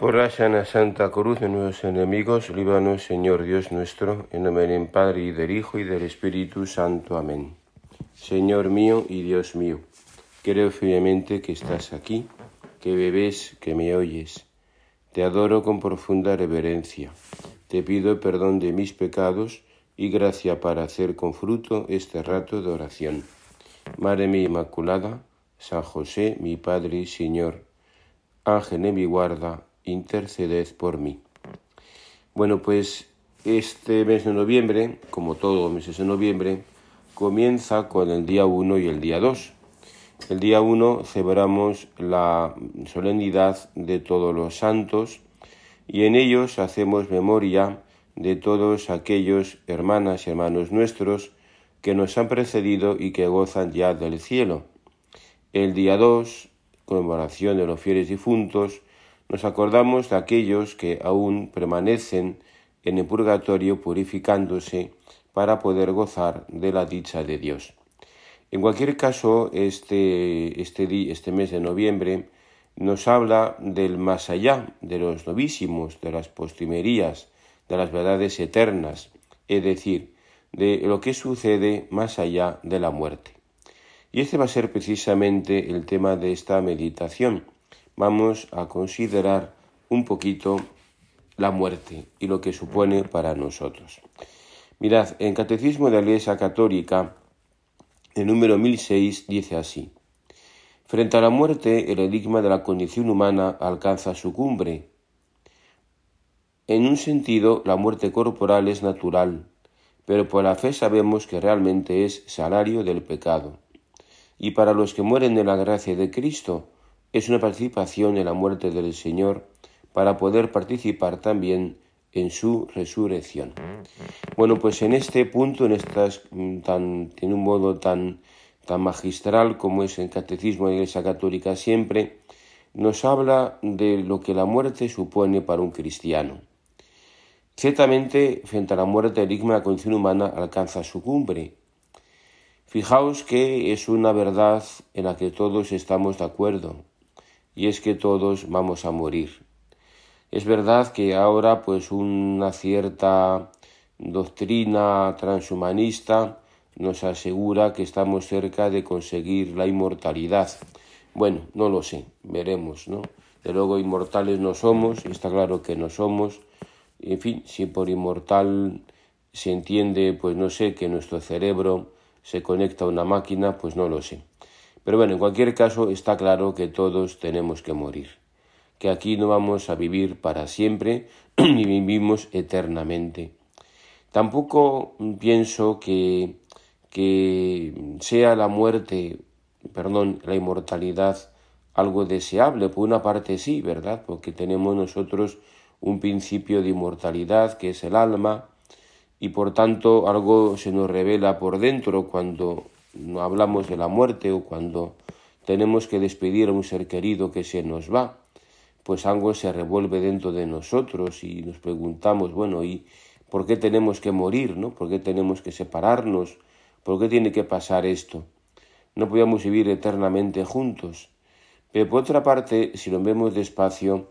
Por la sana Santa Cruz de nuestros enemigos, líbranos, Señor Dios nuestro, en nombre del Padre y del Hijo y del Espíritu Santo. Amén. Señor mío y Dios mío, creo firmemente que estás aquí, que bebes, que me oyes. Te adoro con profunda reverencia. Te pido perdón de mis pecados y gracia para hacer con fruto este rato de oración. Madre mía Inmaculada, San José, mi Padre y Señor, Ángel de mi guarda, interceded por mí. Bueno, pues este mes de noviembre, como todos los meses de noviembre, comienza con el día 1 y el día 2. El día 1 celebramos la solemnidad de todos los santos y en ellos hacemos memoria de todos aquellos hermanas y hermanos nuestros que nos han precedido y que gozan ya del cielo. El día 2, conmemoración de los fieles difuntos, nos acordamos de aquellos que aún permanecen en el purgatorio purificándose para poder gozar de la dicha de Dios. En cualquier caso, este, este, este mes de noviembre nos habla del más allá, de los novísimos, de las postrimerías, de las verdades eternas, es decir, de lo que sucede más allá de la muerte. Y este va a ser precisamente el tema de esta meditación vamos a considerar un poquito la muerte y lo que supone para nosotros. Mirad, en Catecismo de la Iglesia Católica, el número 1006 dice así: Frente a la muerte, el enigma de la condición humana alcanza su cumbre. En un sentido, la muerte corporal es natural, pero por la fe sabemos que realmente es salario del pecado. Y para los que mueren de la gracia de Cristo, es una participación en la muerte del Señor para poder participar también en su resurrección. Bueno, pues en este punto, en estas mm, tan, un modo tan, tan magistral como es el catecismo de la Iglesia Católica siempre, nos habla de lo que la muerte supone para un cristiano. Ciertamente, frente a la muerte, el enigma de la condición humana alcanza su cumbre. Fijaos que es una verdad en la que todos estamos de acuerdo y es que todos vamos a morir. Es verdad que ahora pues una cierta doctrina transhumanista nos asegura que estamos cerca de conseguir la inmortalidad. Bueno, no lo sé, veremos, ¿no? De luego inmortales no somos, está claro que no somos. En fin, si por inmortal se entiende, pues no sé, que nuestro cerebro se conecta a una máquina, pues no lo sé. Pero bueno, en cualquier caso está claro que todos tenemos que morir, que aquí no vamos a vivir para siempre ni vivimos eternamente. Tampoco pienso que, que sea la muerte, perdón, la inmortalidad algo deseable. Por una parte sí, ¿verdad? Porque tenemos nosotros un principio de inmortalidad que es el alma y por tanto algo se nos revela por dentro cuando no hablamos de la muerte o cuando tenemos que despedir a un ser querido que se nos va, pues algo se revuelve dentro de nosotros y nos preguntamos, bueno, ¿y por qué tenemos que morir? ¿no? ¿Por qué tenemos que separarnos? ¿Por qué tiene que pasar esto? No podíamos vivir eternamente juntos. Pero por otra parte, si lo vemos despacio,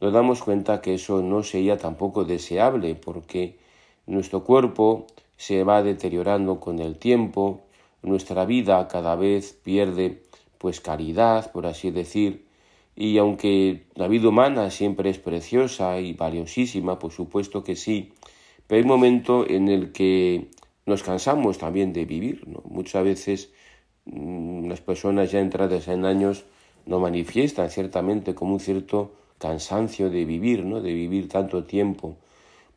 nos damos cuenta que eso no sería tampoco deseable, porque nuestro cuerpo se va deteriorando con el tiempo, nuestra vida cada vez pierde pues calidad, por así decir, y aunque la vida humana siempre es preciosa y valiosísima, por supuesto que sí, pero hay un momento en el que nos cansamos también de vivir. Muchas veces mm, las personas ya entradas en años no manifiestan ciertamente como un cierto cansancio de vivir, ¿no? de vivir tanto tiempo.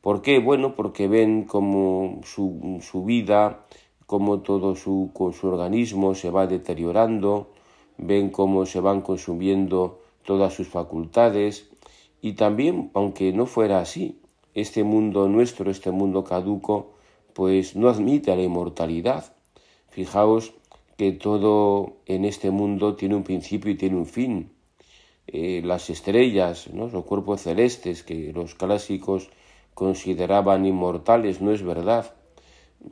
¿Por qué? Bueno, porque ven como su, su vida cómo todo su, su organismo se va deteriorando, ven cómo se van consumiendo todas sus facultades y también, aunque no fuera así, este mundo nuestro, este mundo caduco, pues no admite la inmortalidad. Fijaos que todo en este mundo tiene un principio y tiene un fin. Eh, las estrellas, los cuerpos celestes que los clásicos consideraban inmortales, no es verdad.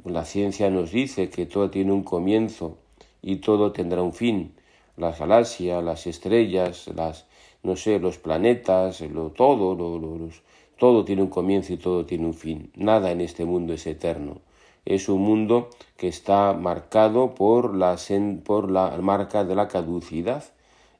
La ciencia nos dice que todo tiene un comienzo y todo tendrá un fin. Las galaxias, las estrellas, las no sé, los planetas, lo, todo, todo tiene un comienzo y todo tiene un fin. Nada en este mundo es eterno. Es un mundo que está marcado por la, por la marca de la caducidad.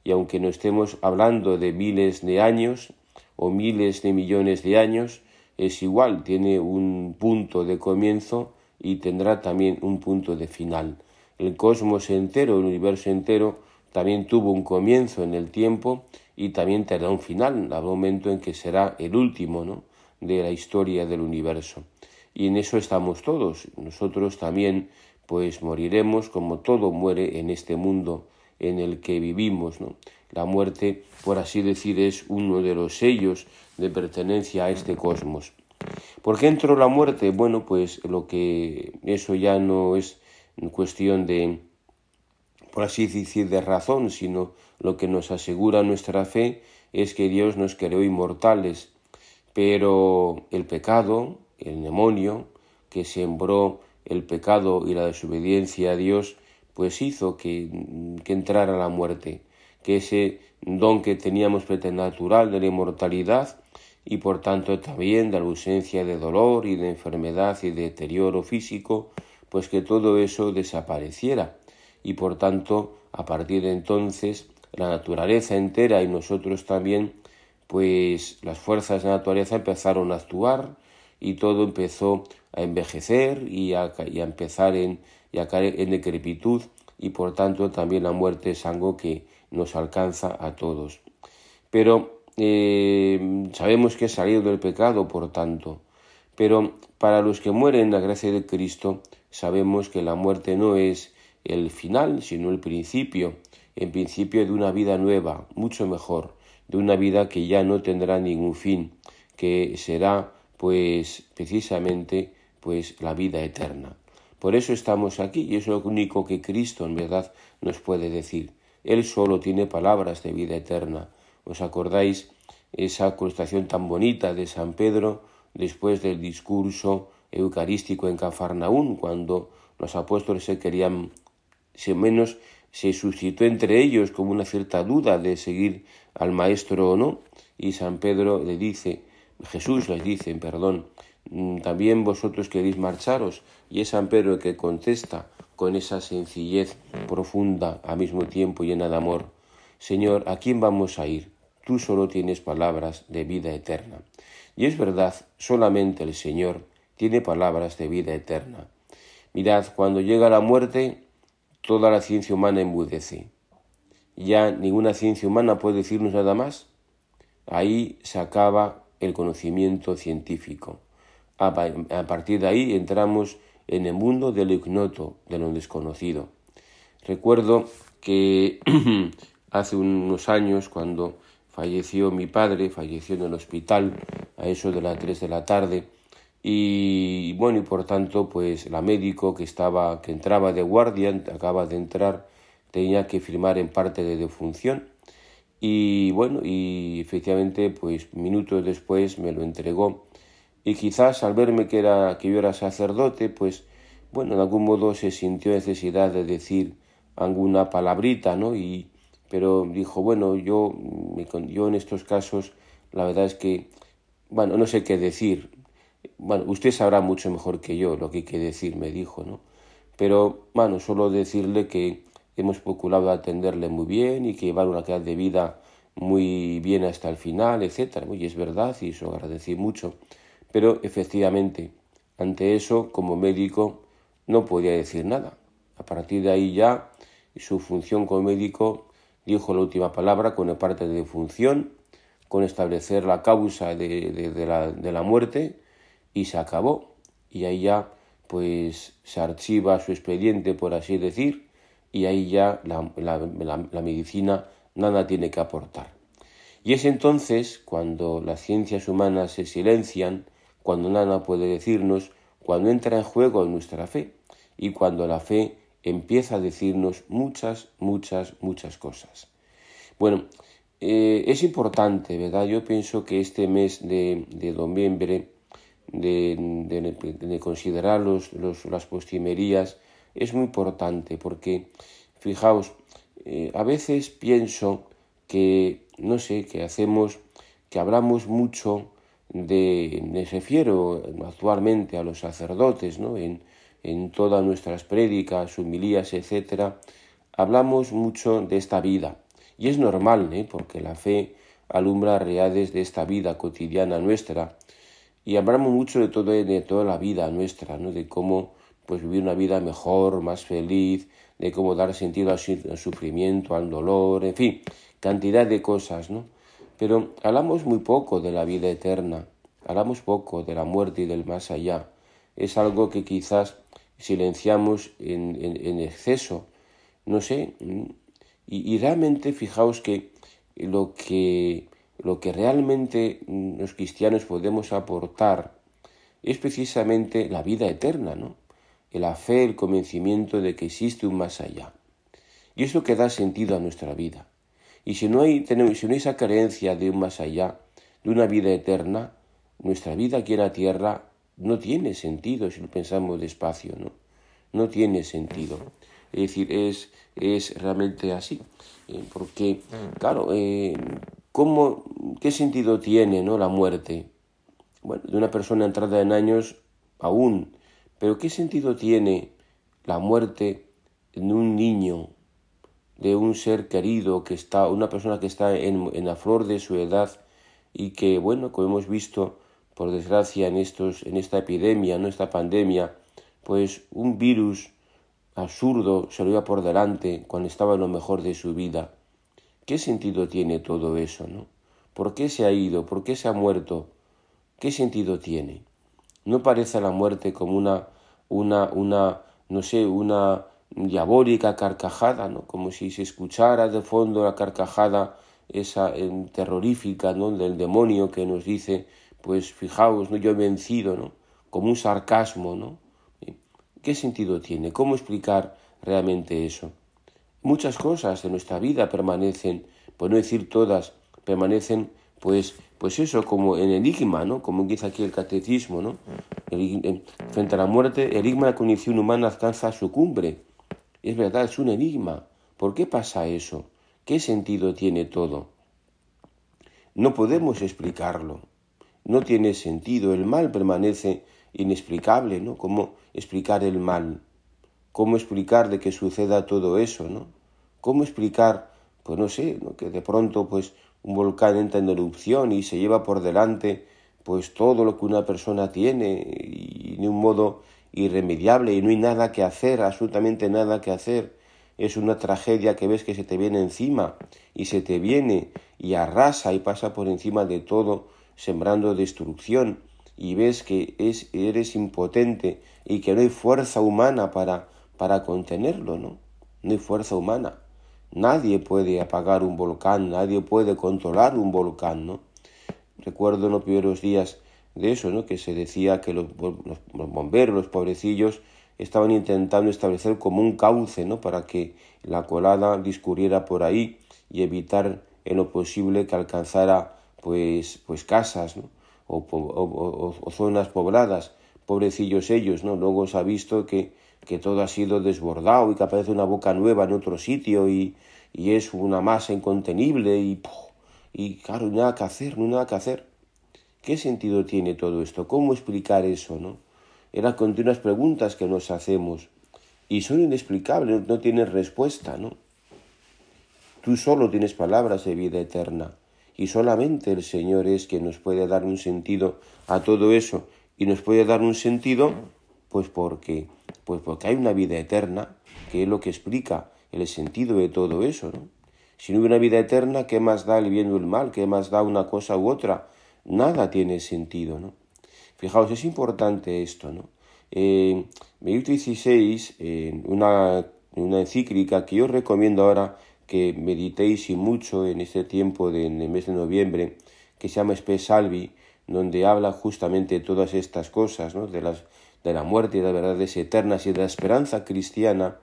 Y aunque no estemos hablando de miles de años o miles de millones de años, es igual, tiene un punto de comienzo y tendrá también un punto de final. El cosmos entero, el universo entero, también tuvo un comienzo en el tiempo y también tendrá un final, habrá un momento en que será el último ¿no? de la historia del universo. Y en eso estamos todos. Nosotros también pues moriremos como todo muere en este mundo en el que vivimos. ¿no? La muerte, por así decir, es uno de los sellos de pertenencia a este cosmos. ¿Por qué entró la muerte? Bueno, pues lo que eso ya no es cuestión de, por así decir, de razón, sino lo que nos asegura nuestra fe es que Dios nos creó inmortales, pero el pecado, el demonio, que sembró el pecado y la desobediencia a Dios, pues hizo que, que entrara la muerte, que ese don que teníamos preternatural de la inmortalidad y por tanto también de la ausencia de dolor y de enfermedad y de deterioro físico, pues que todo eso desapareciera y por tanto a partir de entonces la naturaleza entera y nosotros también pues las fuerzas de la naturaleza empezaron a actuar y todo empezó a envejecer y a, empezar en, y a caer en decrepitud y por tanto también la muerte es algo que nos alcanza a todos. Pero eh, sabemos que es salido del pecado, por tanto. Pero para los que mueren en la gracia de Cristo, sabemos que la muerte no es el final, sino el principio, en principio de una vida nueva, mucho mejor, de una vida que ya no tendrá ningún fin, que será pues precisamente pues la vida eterna. Por eso estamos aquí y es lo único que Cristo en verdad nos puede decir. Él solo tiene palabras de vida eterna. ¿Os acordáis esa constación tan bonita de San Pedro después del discurso eucarístico en Cafarnaún, cuando los apóstoles se querían, se menos se suscitó entre ellos como una cierta duda de seguir al maestro o no, y San Pedro le dice, Jesús les dice, perdón, mm, también vosotros queréis marcharos, y es San Pedro el que contesta con esa sencillez profunda, al mismo tiempo llena de amor, Señor, ¿a quién vamos a ir? Tú solo tienes palabras de vida eterna. Y es verdad, solamente el Señor tiene palabras de vida eterna. Mirad, cuando llega la muerte, toda la ciencia humana enmudece. Ya ninguna ciencia humana puede decirnos nada más. Ahí se acaba el conocimiento científico. A partir de ahí entramos en el mundo de lo ignoto, de lo desconocido. Recuerdo que hace unos años, cuando falleció mi padre, falleció en el hospital a eso de las 3 de la tarde, y bueno y por tanto pues la médico que estaba que entraba de guardia acaba de entrar tenía que firmar en parte de defunción. Y bueno y efectivamente pues minutos después me lo entregó. Y quizás al verme que era que yo era sacerdote pues bueno en algún modo se sintió necesidad de decir alguna palabrita no y pero dijo bueno yo yo en estos casos la verdad es que bueno no sé qué decir bueno, usted sabrá mucho mejor que yo lo que hay que decir, me dijo, ¿no? Pero, bueno, solo decirle que hemos procurado atenderle muy bien y que llevar una calidad de vida muy bien hasta el final, etcétera. Y es verdad, y eso agradecí mucho. Pero efectivamente, ante eso, como médico, no podía decir nada. A partir de ahí ya, su función como médico dijo la última palabra con el parte de función, con establecer la causa de, la, de la muerte y se acabó. Y ahí ya pues se archiva su expediente, por así decir, y ahí ya la, la, medicina nada tiene que aportar. Y es entonces cuando las ciencias humanas se silencian, cuando nada puede decirnos, cuando entra en juego nuestra fe y cuando la fe empieza a decirnos muchas, muchas, muchas cosas. Bueno, eh, es importante, ¿verdad? Yo pienso que este mes de, de noviembre de, considerar los, las postimerías es muy importante porque, fijaos, eh, a veces pienso que, no sé, que hacemos, que hablamos mucho de, me refiero actualmente a los sacerdotes, ¿no? En, en todas nuestras prédicas, humilías, etcétera, hablamos mucho de esta vida. Y es normal, ¿eh? porque la fe alumbra realidades de esta vida cotidiana nuestra. Y hablamos mucho de, todo, de toda la vida nuestra, ¿no? de cómo pues, vivir una vida mejor, más feliz, de cómo dar sentido al, sufrimiento, al dolor, en fin, cantidad de cosas, ¿no? Pero hablamos muy poco de la vida eterna, hablamos poco de la muerte y del más allá. Es algo que quizás silenciamos en, en, exceso, no sé, y, realmente fijaos que lo que lo que realmente los cristianos podemos aportar es precisamente la vida eterna, ¿no? La fe, el convencimiento de que existe un más allá. Y es lo que da sentido a nuestra vida. Y si no hay, si no hay esa creencia de un más allá, de una vida eterna, nuestra vida aquí en la tierra no tiene sentido si lo pensamos despacio, ¿no? No tiene sentido. Es decir, es, es realmente así. Eh, porque, claro, eh, ¿cómo, ¿qué sentido tiene ¿no? la muerte? Bueno, de una persona entrada en años aún, pero ¿qué sentido tiene la muerte de un niño de un ser querido que está, una persona que está en, en, la flor de su edad y que, bueno, como hemos visto, por desgracia, en, estos, en esta epidemia, en esta pandemia, pues un virus absurdo se lo iba por delante cuando estaba en lo mejor de su vida. ¿Qué sentido tiene todo eso, no? ¿Por qué se ha ido? ¿Por qué se ha muerto? ¿Qué sentido tiene? ¿No parece la muerte como una, una, una, no sé, una diabólica carcajada, ¿no? como si se escuchara de fondo la carcajada esa terrorífica ¿no? del demonio que nos dice, pues fijaos, ¿no? yo he vencido, ¿no? como un sarcasmo, ¿no? ¿Qué sentido tiene? ¿Cómo explicar realmente eso? Muchas cosas de nuestra vida permanecen, por no decir todas, permanecen, pues, pues eso, como en enigma, ¿no? Como dice aquí el catecismo, ¿no? frente a la muerte, el enigma de la condición humana alcanza su cumbre. Es verdad, es un enigma. ¿Por qué pasa eso? ¿Qué sentido tiene todo? No podemos explicarlo. No tiene sentido. El mal permanece inexplicable, ¿no? ¿Cómo explicar el mal? ¿Cómo explicar de que suceda todo eso, ¿no? ¿Cómo explicar, pues no sé, ¿no? que de pronto pues un volcán entra en erupción y se lleva por delante pues todo lo que una persona tiene y de un modo irremediable y no hay nada que hacer, absolutamente nada que hacer. Es una tragedia que ves que se te viene encima y se te viene y arrasa y pasa por encima de todo, sembrando destrucción y ves que es, eres impotente y que no hay fuerza humana para, para contenerlo, ¿no? No hay fuerza humana. Nadie puede apagar un volcán, nadie puede controlar un volcán, ¿no? Recuerdo en los primeros días de eso, ¿no? Que se decía que los, bomberos, los pobrecillos, estaban intentando establecer como un cauce, ¿no? Para que la colada discurriera por ahí y evitar en lo posible que alcanzara, pues, pues casas, o, zonas pobladas, pobrecillos ellos, ¿no? Luego se ha visto que, que todo ha sido desbordado y que aparece una boca nueva en otro sitio y, y es una masa incontenible y, y claro, nada que hacer, no nada que hacer. ¿Qué sentido tiene todo esto? ¿Cómo explicar eso, no? Eran continuas preguntas que nos hacemos y son inexplicables, no tienen respuesta, ¿no? Tú solo tienes palabras de vida eterna y solamente el Señor es quien nos puede dar un sentido a todo eso. Y nos puede dar un sentido pues porque pues porque hay una vida eterna que es lo que explica el sentido de todo eso ¿no? si no hubiera una vida eterna qué más da el bien o el mal qué más da una cosa u otra nada tiene sentido no fijaos es importante esto no eh, Benedicto XVI en una, una encíclica que yo recomiendo ahora que meditéis y mucho en este tiempo de, en el mes de noviembre, que se llama Spe Salvi, donde habla justamente de todas estas cosas, ¿no? de, las, de la muerte y de las verdades eternas y de la esperanza cristiana,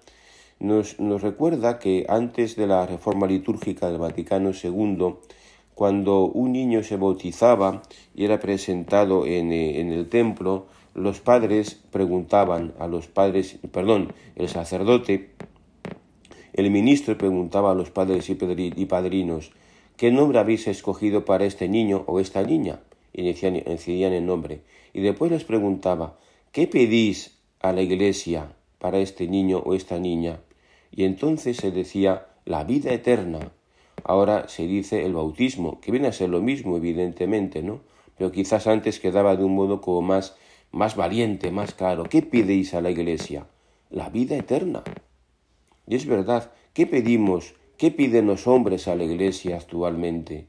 nos, nos recuerda que antes de la reforma litúrgica del Vaticano II, cuando un niño se bautizaba y era presentado en, eh, en el templo, los padres preguntaban a los padres, perdón, el sacerdote el ministro preguntaba a los padres y padrinos, ¿qué nombre habéis escogido para este niño o esta niña? Y decían el nombre. Y después les preguntaba, ¿qué pedís a la iglesia para este niño o esta niña? Y entonces se decía, la vida eterna. Ahora se dice el bautismo, que viene a ser lo mismo, evidentemente, ¿no? Pero quizás antes quedaba de un modo como más, más valiente, más claro. ¿Qué pedís a la iglesia? La vida eterna. Y es verdad, ¿qué pedimos? ¿Qué piden los hombres a la iglesia actualmente?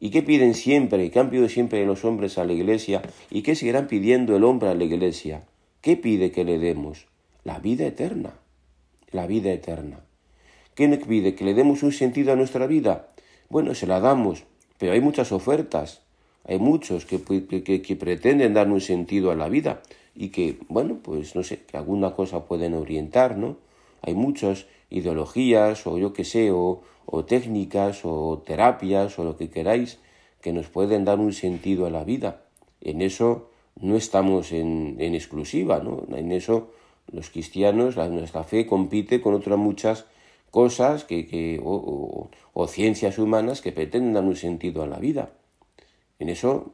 ¿Y qué piden siempre? ¿Qué han pedido siempre los hombres a la iglesia? ¿Y qué seguirán pidiendo el hombre a la iglesia? ¿Qué pide que le demos? La vida eterna. La vida eterna. ¿Qué nos pide? ¿Que le demos un sentido a nuestra vida? Bueno, se la damos, pero hay muchas ofertas. Hay muchos que, que, pretenden dar un sentido a la vida y que, bueno, pues no sé, que alguna cosa pueden orientar, ¿no? Hay muchas ideologías o yo qué sé, o, técnicas o terapias o lo que queráis que nos pueden dar un sentido a la vida. En eso no estamos en, en exclusiva, ¿no? En eso los cristianos, nuestra fe compite con otras muchas cosas que, que o, o, ciencias humanas que pretenden dar un sentido a la vida. En eso,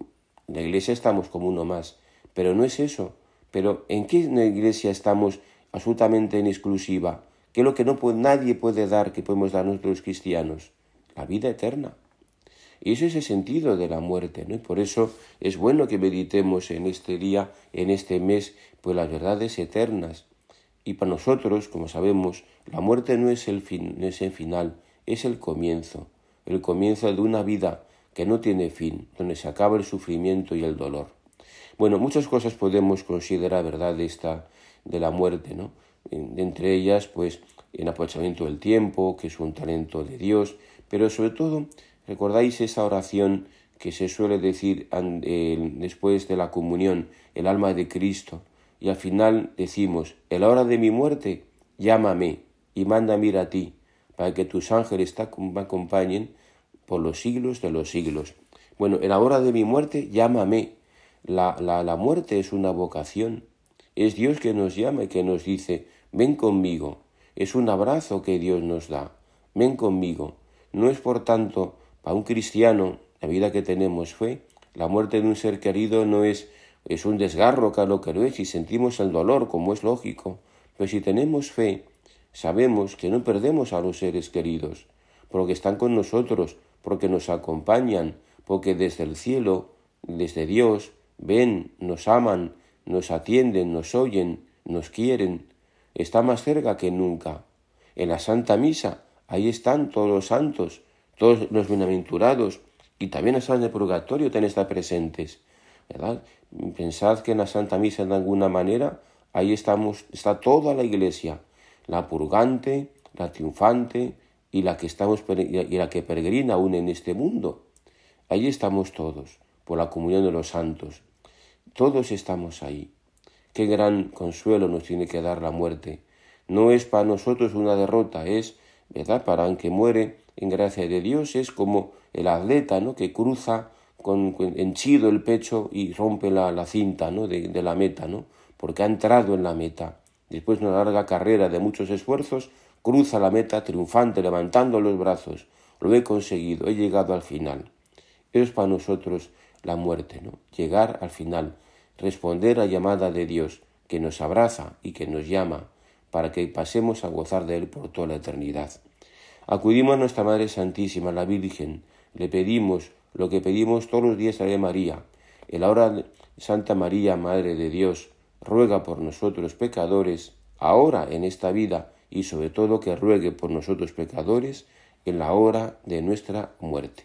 la iglesia estamos como uno más, pero no es eso. Pero ¿en qué iglesia estamos absolutamente en exclusiva? ¿Qué es lo que no puede, nadie puede dar que podemos dar nosotros cristianos? La vida eterna. Y ese es el sentido de la muerte, ¿no? Y por eso es bueno que meditemos en este día, en este mes, pues las verdades eternas. Y para nosotros, como sabemos, la muerte no es el, fin, no es el final, es el comienzo, el comienzo de una vida que no tiene fin, donde se acaba el sufrimiento y el dolor. Bueno, muchas cosas podemos considerar verdad de esta de la muerte, ¿no? Entre ellas, pues, el aprovechamiento del tiempo, que es un talento de Dios, pero sobre todo, recordáis esa oración que se suele decir después de la comunión, el alma de Cristo, y al final decimos, en la hora de mi muerte, llámame y mándame ir a ti, para que tus ángeles me acompañen por los siglos de los siglos. Bueno, en la hora de mi muerte, llámame. La, la, la muerte es una vocación. Es Dios que nos llama y que nos dice, ven conmigo. Es un abrazo que Dios nos da. Ven conmigo. No es, por tanto, para un cristiano, la vida que tenemos fe, la muerte de un ser querido no es es un desgarro, claro que lo es, y sentimos el dolor, como es lógico. Pero si tenemos fe, sabemos que no perdemos a los seres queridos, porque están con nosotros, porque nos acompañan, porque desde el cielo, desde Dios, ven, nos aman, nos atienden, nos oyen, nos quieren. Está más cerca que nunca. En la Santa Misa, ahí están todos los santos, todos los bienaventurados, y también las almas de purgatorio también están presentes. ¿verdad? Pensad que en la Santa Misa de alguna manera ahí estamos, está toda la iglesia, la purgante, la triunfante y la que estamos y la que peregrina aún en este mundo. Ahí estamos todos, por la comunión de los santos. Todos estamos ahí. Qué gran consuelo nos tiene que dar la muerte. No es para nosotros una derrota, es, ¿verdad? Para el que muere en gracia de Dios es como el atleta, ¿no? Que cruza con, henchido el pecho y rompe la, cinta ¿no? de, la meta, ¿no? porque ha entrado en la meta. Después de una larga carrera de muchos esfuerzos, cruza la meta triunfante, levantando los brazos. Lo he conseguido, he llegado al final. Es para nosotros la muerte, ¿no? Llegar al final, responder la llamada de Dios, que nos abraza y que nos llama, para que pasemos a gozar de Él por toda la eternidad. Acudimos a nuestra Madre Santísima, la Virgen, le pedimos lo que pedimos todos los días a María. En la hora Santa María, Madre de Dios, ruega por nosotros pecadores, ahora en esta vida, y sobre todo que ruegue por nosotros pecadores en la hora de nuestra muerte.